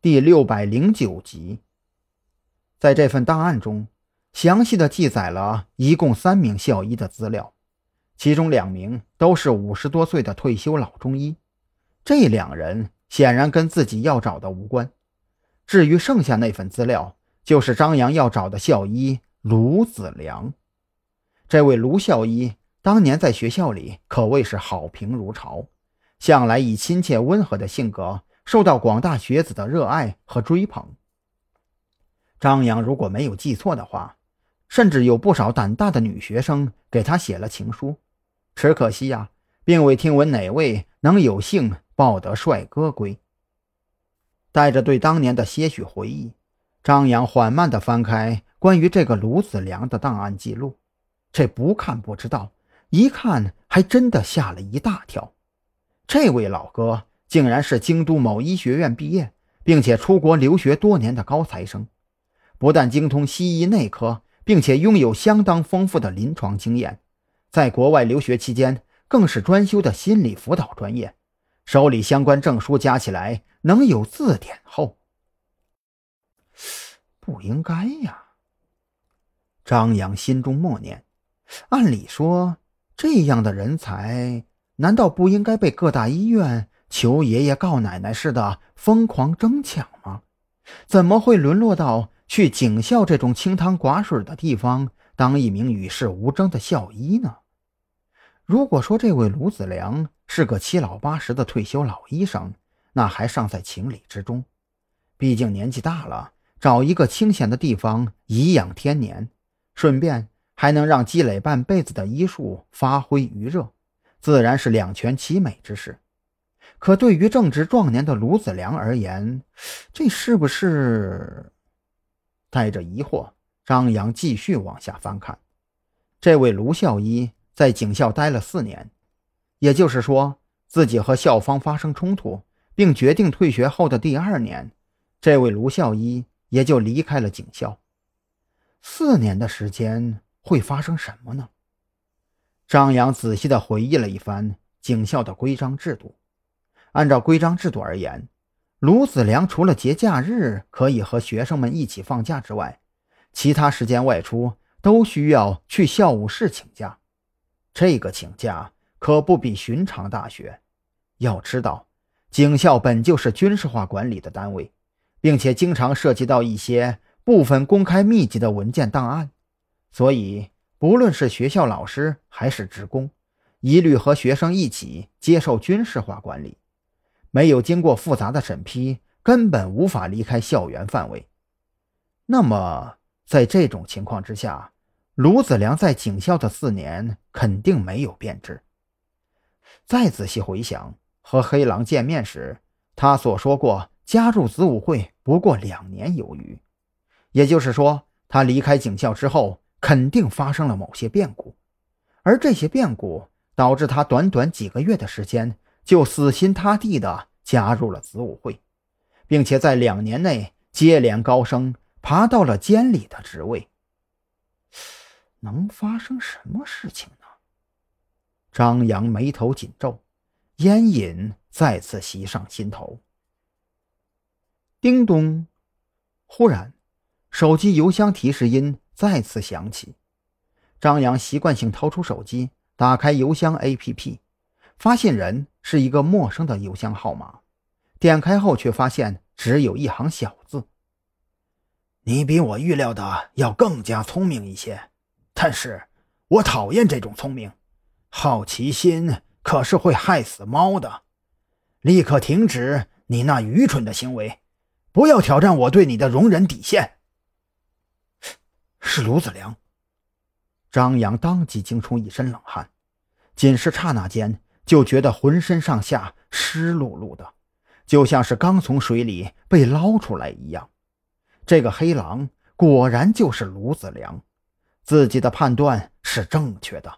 第六百零九集。在这份档案中，详细的记载了一共三名校医的资料，其中两名都是五十多岁的退休老中医。这两人显然跟自己要找的无关。至于剩下那份资料，就是张扬要找的校医卢子良。这位卢校医当年在学校里可谓是好评如潮，向来以亲切温和的性格。受到广大学子的热爱和追捧。张扬如果没有记错的话，甚至有不少胆大的女学生给他写了情书。只可惜呀，并未听闻哪位能有幸抱得帅哥归。带着对当年的些许回忆，张扬缓慢地翻开关于这个卢子良的档案记录。这不看不知道，一看还真的吓了一大跳。这位老哥。竟然是京都某医学院毕业，并且出国留学多年的高材生，不但精通西医内科，并且拥有相当丰富的临床经验。在国外留学期间，更是专修的心理辅导专业，手里相关证书加起来能有字典厚。不应该呀！张扬心中默念：按理说，这样的人才难道不应该被各大医院？求爷爷告奶奶似的疯狂争抢吗？怎么会沦落到去警校这种清汤寡水的地方当一名与世无争的校医呢？如果说这位卢子良是个七老八十的退休老医生，那还尚在情理之中。毕竟年纪大了，找一个清闲的地方颐养天年，顺便还能让积累半辈子的医术发挥余热，自然是两全其美之事。可对于正值壮年的卢子良而言，这是不是？带着疑惑，张扬继续往下翻看。这位卢校医在警校待了四年，也就是说，自己和校方发生冲突，并决定退学后的第二年，这位卢校医也就离开了警校。四年的时间会发生什么呢？张扬仔细地回忆了一番警校的规章制度。按照规章制度而言，卢子良除了节假日可以和学生们一起放假之外，其他时间外出都需要去校务室请假。这个请假可不比寻常大学。要知道，警校本就是军事化管理的单位，并且经常涉及到一些部分公开密集的文件档案，所以不论是学校老师还是职工，一律和学生一起接受军事化管理。没有经过复杂的审批，根本无法离开校园范围。那么，在这种情况之下，卢子良在警校的四年肯定没有变质。再仔细回想和黑狼见面时，他所说过加入子午会不过两年有余，也就是说，他离开警校之后，肯定发生了某些变故，而这些变故导致他短短几个月的时间。就死心塌地地加入了子午会，并且在两年内接连高升，爬到了监理的职位。能发生什么事情呢？张扬眉头紧皱，烟瘾再次袭上心头。叮咚！忽然，手机邮箱提示音再次响起。张扬习惯性掏出手机，打开邮箱 APP。发信人是一个陌生的邮箱号码，点开后却发现只有一行小字：“你比我预料的要更加聪明一些，但是我讨厌这种聪明。好奇心可是会害死猫的。立刻停止你那愚蠢的行为，不要挑战我对你的容忍底线。”是卢子良。张扬当即惊出一身冷汗，仅是刹那间。就觉得浑身上下湿漉漉的，就像是刚从水里被捞出来一样。这个黑狼果然就是卢子良，自己的判断是正确的。